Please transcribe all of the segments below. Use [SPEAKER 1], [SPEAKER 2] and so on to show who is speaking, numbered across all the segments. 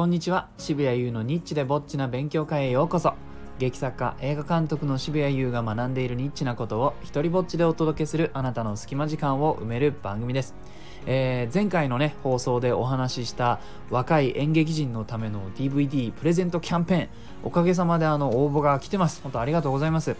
[SPEAKER 1] こんにちは。渋谷優のニッチでぼっちな勉強会へようこそ。劇作家映画監督の渋谷優が学んでいるニッチなことを一人ぼっちでお届けするあなたの隙間時間を埋める番組です、えー前回のね放送でお話しした若い演劇人のための DVD プレゼントキャンペーン。おかげさまであの応募が来てます。本当ありがとうございます。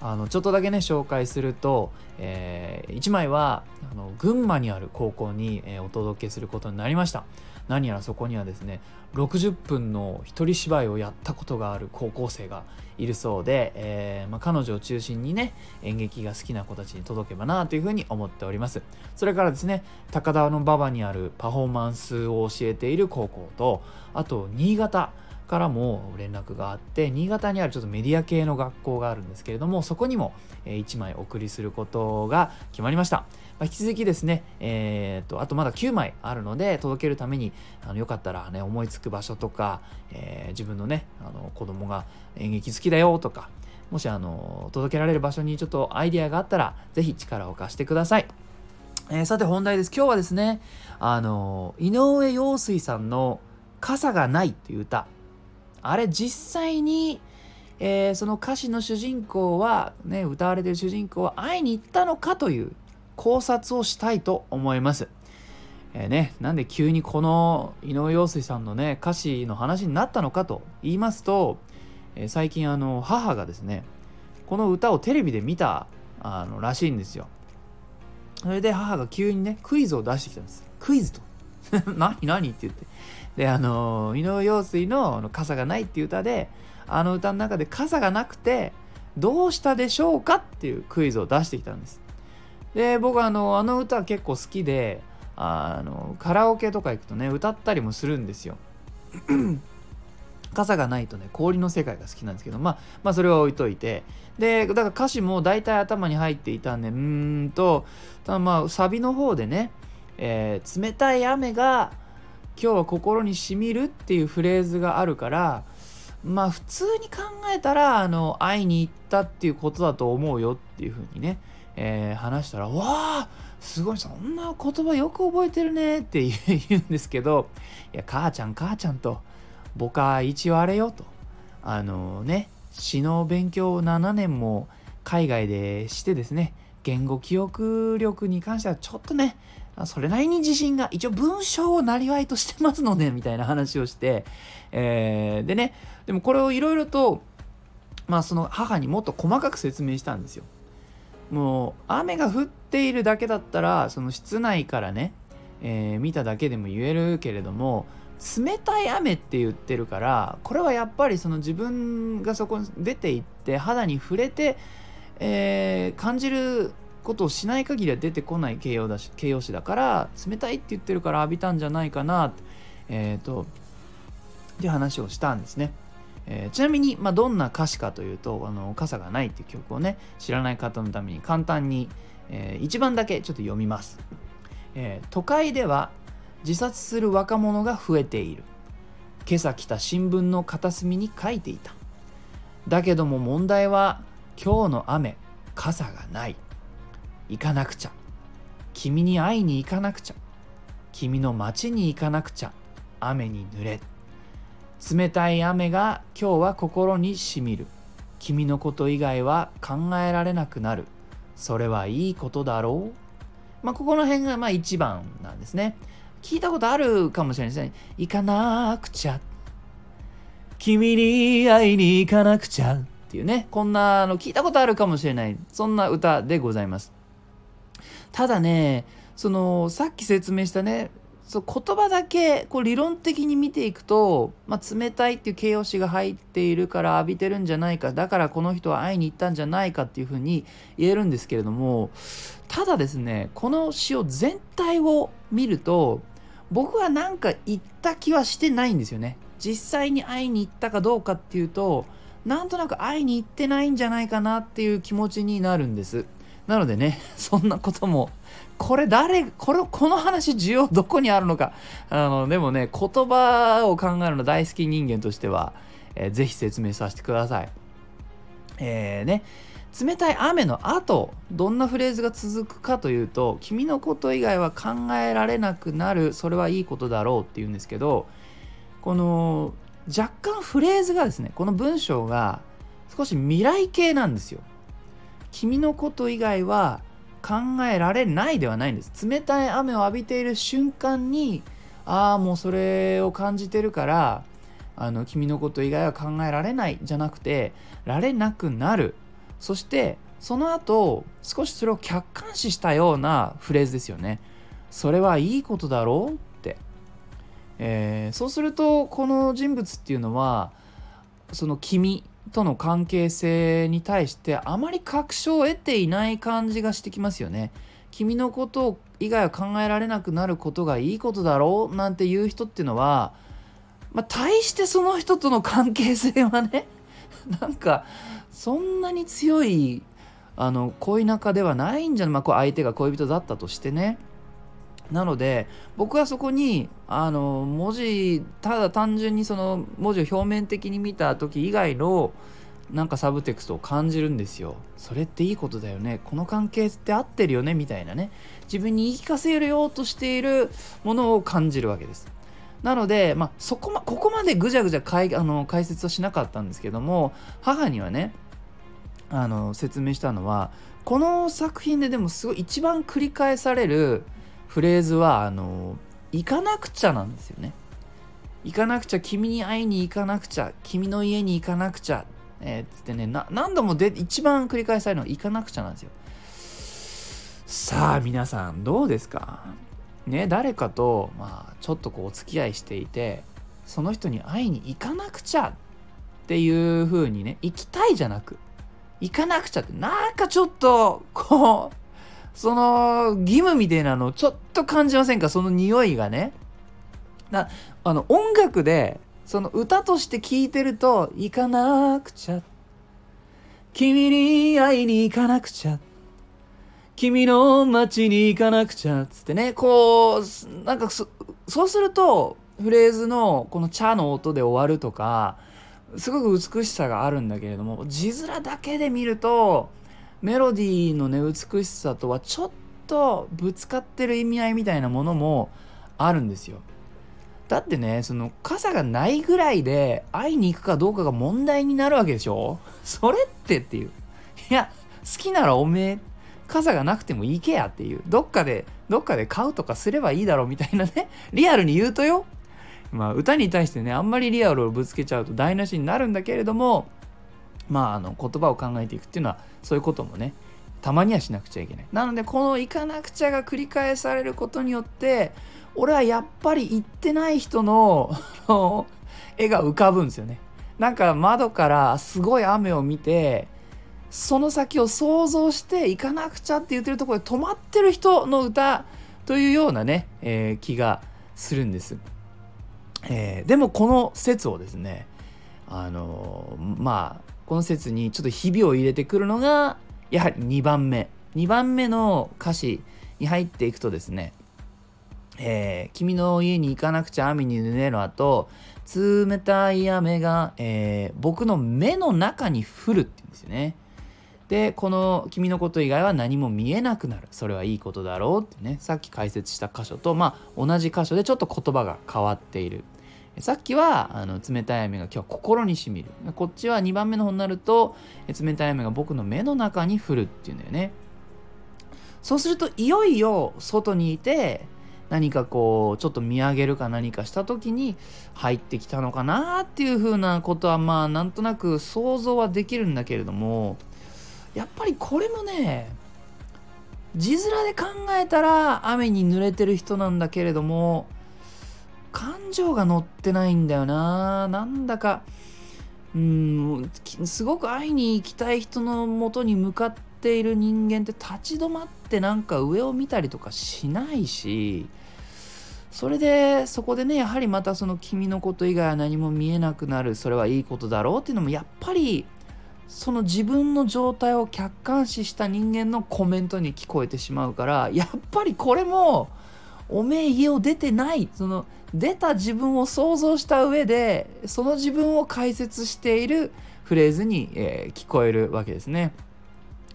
[SPEAKER 1] あのちょっとだけね紹介すると、えー1枚はあの群馬にある高校に、えーお届けすることになりました。何やらそこにはですね60分の一人芝居をやったことがある高校生がいるそうで、えーまあ、彼女を中心にね演劇が好きな子たちに届けばなというふうに思っております。それからですね高田馬場にあるパフォーマンスを教えている高校とあと新潟からも連絡があって新潟にあるちょっとメディア系の学校があるんですけれどもそこにも1枚お送りすることが決まりました、まあ引き続きですねえー、とあとまだ9枚あるので届けるためにあのよかったらね思いつく場所とか、えー自分のねあの子供が演劇好きだよとかもしあの届けられる場所にちょっとアイディアがあったらぜひ力を貸してください。えーさて本題です。今日はですねあの井上陽水さんの「傘がない」っていう歌。あれ実際に、えーその歌詞の主人公はね歌われてる主人公は会いに行ったのかという考察をしたいと思います。えーね、なんで急にこの井上陽水さんのね歌詞の話になったのかと言いますと、えー最近あの母がですねこの歌をテレビで見たあのらしいんですよ。それで母が急にねクイズを出してきたんです。クイズと。何何？って言って。であの井上陽水のの「傘がない」っていう歌であの歌の中で傘がなくてどうしたでしょうかっていうクイズを出してきたんです。で僕あのあの歌結構好きであのカラオケとか行くとね歌ったりもするんですよ。傘がないとね氷の世界が好きなんですけどまあまあそれは置いといてでだから歌詞も大体頭に入っていたんでうーんとただまあサビの方でね、えー冷たい雨が今日は心にしみるっていうフレーズがあるからまあ普通に考えたらあの会いに行ったっていうことだと思うよっていうふうにね、えー話したら「わあすごいそんな言葉よく覚えてるね」って言うんですけど「いや母ちゃん母ちゃん」と「僕は一応あれよ」と。あのね詩の勉強を7年も海外でしてですね言語記憶力に関してはちょっとねそれなりに自信が一応文章をなりわいとしてますのでみたいな話をして、えーでねでもこれをいろいろとまあその母にもっと細かく説明したんですよ。もう雨が降っているだけだったらその室内からね、えー見ただけでも言えるけれども冷たい雨って言ってるからこれはやっぱりその自分がそこに出て行って肌に触れて、えー感じることをしない限りは出てこない形容だし形容詞だから冷たいって言ってるから浴びたんじゃないかなっえっ、とっていう話をしたんですね。えーちなみに、まあ、どんな歌詞かというと「あの傘がない」っていう曲をね知らない方のために簡単に、えー一番だけちょっと読みます、えー都会では自殺する若者が増えている。今朝来た新聞の片隅に書いていた。だけども問題は今日の雨傘がない。行かなくちゃ。君に会いに行かなくちゃ。君の街に行かなくちゃ。雨に濡れ。冷たい雨が今日は心にしみる。君のこと以外は考えられなくなる。それはいいことだろう。まあここの辺がまあ一番なんですね。聞いたことあるかもしれないですね。行かなくちゃ。君に会いに行かなくちゃ。っていうね。こんなあの聞いたことあるかもしれない。そんな歌でございます。ただねそのさっき説明したねそう言葉だけこう理論的に見ていくと、まあ、冷たいっていう形容詞が入っているから浴びてるんじゃないかだからこの人は会いに行ったんじゃないかっていうふうに言えるんですけれどもただですねこの詩を全体を見ると僕はなんか行った気はしてないんですよね。実際に会いに行ったかどうかっていうとなんとなく会いに行ってないんじゃないかなっていう気持ちになるんです。なのでね そんなこともこれ誰これこの話需要どこにあるのかあのでもね言葉を考えるの大好き人間としては、えーぜひ説明させてくださいえーね冷たい雨の後どんなフレーズが続くかというと「君のこと以外は考えられなくなるそれはいいことだろう」っていうんですけどこの若干フレーズがですねこの文章が少し未来系なんですよ。君のこと以外は考えられないではないんです。冷たい雨を浴びている瞬間にああもうそれを感じてるからあの君のこと以外は考えられないじゃなくてられなくなるそしてその後少しそれを客観視したようなフレーズですよね。それはいいことだろうって、えー、そうするとこの人物っていうのはその君との関係性に対してあまり確証を得ていない感じがしてきますよね。君のこと以外は考えられなくなることがいいことだろうなんていう人っていうのは、まあ、大してその人との関係性はね なんかそんなに強いあの恋仲ではないんじゃない、まあ、相手が恋人だったとしてね。なので僕はそこにあの文字ただ単純にその文字を表面的に見た時以外のなんかサブテクストを感じるんですよ。それっていいことだよね。この関係って合ってるよね？みたいなね。自分に言い聞かせようとしているものを感じるわけです。なので、まあ、そこま、ここまでぐじゃぐじゃ解あの解説はしなかったんですけども、母にはね、あの説明したのは、この作品ででもすごい一番繰り返されるフレーズは、あの、行かなくちゃなんですよね。行かなくちゃ、君に会いに行かなくちゃ、君の家に行かなくちゃ、えー、つってね、何度もで一番繰り返されるのは行かなくちゃなんですよ。さあ、皆さん、どうですか？ね、誰かと、まあ、ちょっとこう、お付き合いしていて、その人に会いに行かなくちゃっていう風にね、行きたいじゃなく、行かなくちゃって、なんかちょっと、こう、その義務みたいなのをちょっと感じませんか？その匂いがね。なあの音楽でその歌として聴いてると「行かなくちゃ」「君に会いに行かなくちゃ」「君の街に行かなくちゃ」つってね。こうなんかそうするとフレーズのこの「茶」の音で終わるとかすごく美しさがあるんだけれども字面だけで見るとメロディーのね美しさとはちょっとぶつかってる意味合いみたいなものもあるんですよ。だってねその傘がないぐらいで会いに行くかどうかが問題になるわけでしょ？それってっていう。いや好きならおめえ傘がなくても行けやっていうどっかでどっかで買うとかすればいいだろうみたいなね リアルに言うとよまあ歌に対してねあんまりリアルをぶつけちゃうと台無しになるんだけれどもまああの言葉を考えていくっていうのはそういうこともねたまにはしなくちゃいけない。なのでこの行かなくちゃが繰り返されることによって俺はやっぱり行ってない人の 絵が浮かぶんですよね。なんか窓からすごい雨を見てその先を想像して行かなくちゃって言ってるところで止まってる人の歌というようなね、えー、気がするんです、えー、でもこの説をですねあのー、まあこの説にちょっとひびを入れてくるのがやはり2番目。2番目の歌詞に入っていくとですねえー、君の家に行かなくちゃ雨に濡れる後冷たい雨が、えー、僕の目の中に降るって言うんですよね。でこの君のこと以外は何も見えなくなる。それはいいことだろうってね。さっき解説した箇所とまあ同じ箇所でちょっと言葉が変わっている。さっきはあの冷たい雨が今日は心にしみる。こっちは2番目の方になると冷たい雨が僕の目の中に降るっていうんだよね。そうするといよいよ外にいて何かこうちょっと見上げるか何かした時に入ってきたのかなっていうふうなことはまあなんとなく想像はできるんだけれどもやっぱりこれもね字面で考えたら雨に濡れてる人なんだけれども感情が乗ってないんだよな。なんだかうんすごく会いに行きたい人のもとに向かっている人間って立ち止まってなんか上を見たりとかしないしそれでそこでねやはりまたその君のこと以外は何も見えなくなる。それはいいことだろうっていうのもやっぱりその自分の状態を客観視した人間のコメントに聞こえてしまうからやっぱりこれもおめえ家を出てないその出た自分を想像した上でその自分を解説しているフレーズに、えー、聞こえるわけですね。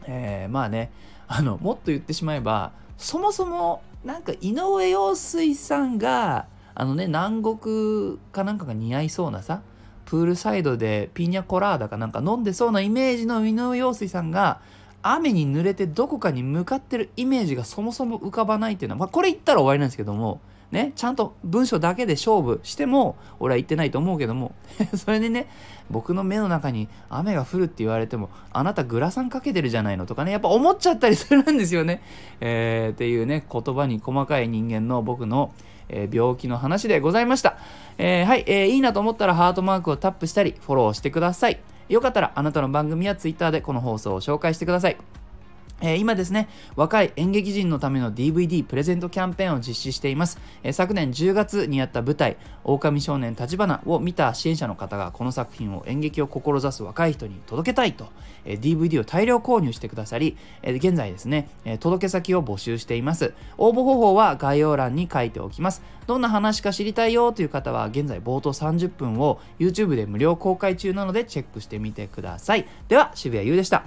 [SPEAKER 1] えー、まあねあのもっと言ってしまえばそもそもなんか井上陽水さんがあのね南国かなんかが似合いそうなさプールサイドでピーニャコラーダかなんか飲んでそうなイメージの井上陽水さんが雨に濡れてどこかに向かってるイメージがそもそも浮かばないっていうのは、まあ、これ言ったら終わりなんですけどもね、ちゃんと文章だけで勝負しても俺は言ってないと思うけども それでね僕の目の中に雨が降るって言われてもあなたグラサンかけてるじゃないのとかねやっぱ思っちゃったりするんですよね、えー、っていうね言葉に細かい人間の僕の、えー、病気の話でございました、えー、はい、えー、いいなと思ったらハートマークをタップしたりフォローしてください。よかったらあなたの番組や Twitter でこの放送を紹介してください。え、今ですね、若い演劇人のための DVD プレゼントキャンペーンを実施しています。え、昨年10月にやった舞台、狼少年立花を見た支援者の方がこの作品を演劇を志す若い人に届けたいと、え、DVD を大量購入してくださり、え現在ですね、え届け先を募集しています。応募方法は概要欄に書いておきます。どんな話か知りたいよという方は現在冒頭30分を YouTube で無料公開中なのでチェックしてみてください。では、渋谷優でした。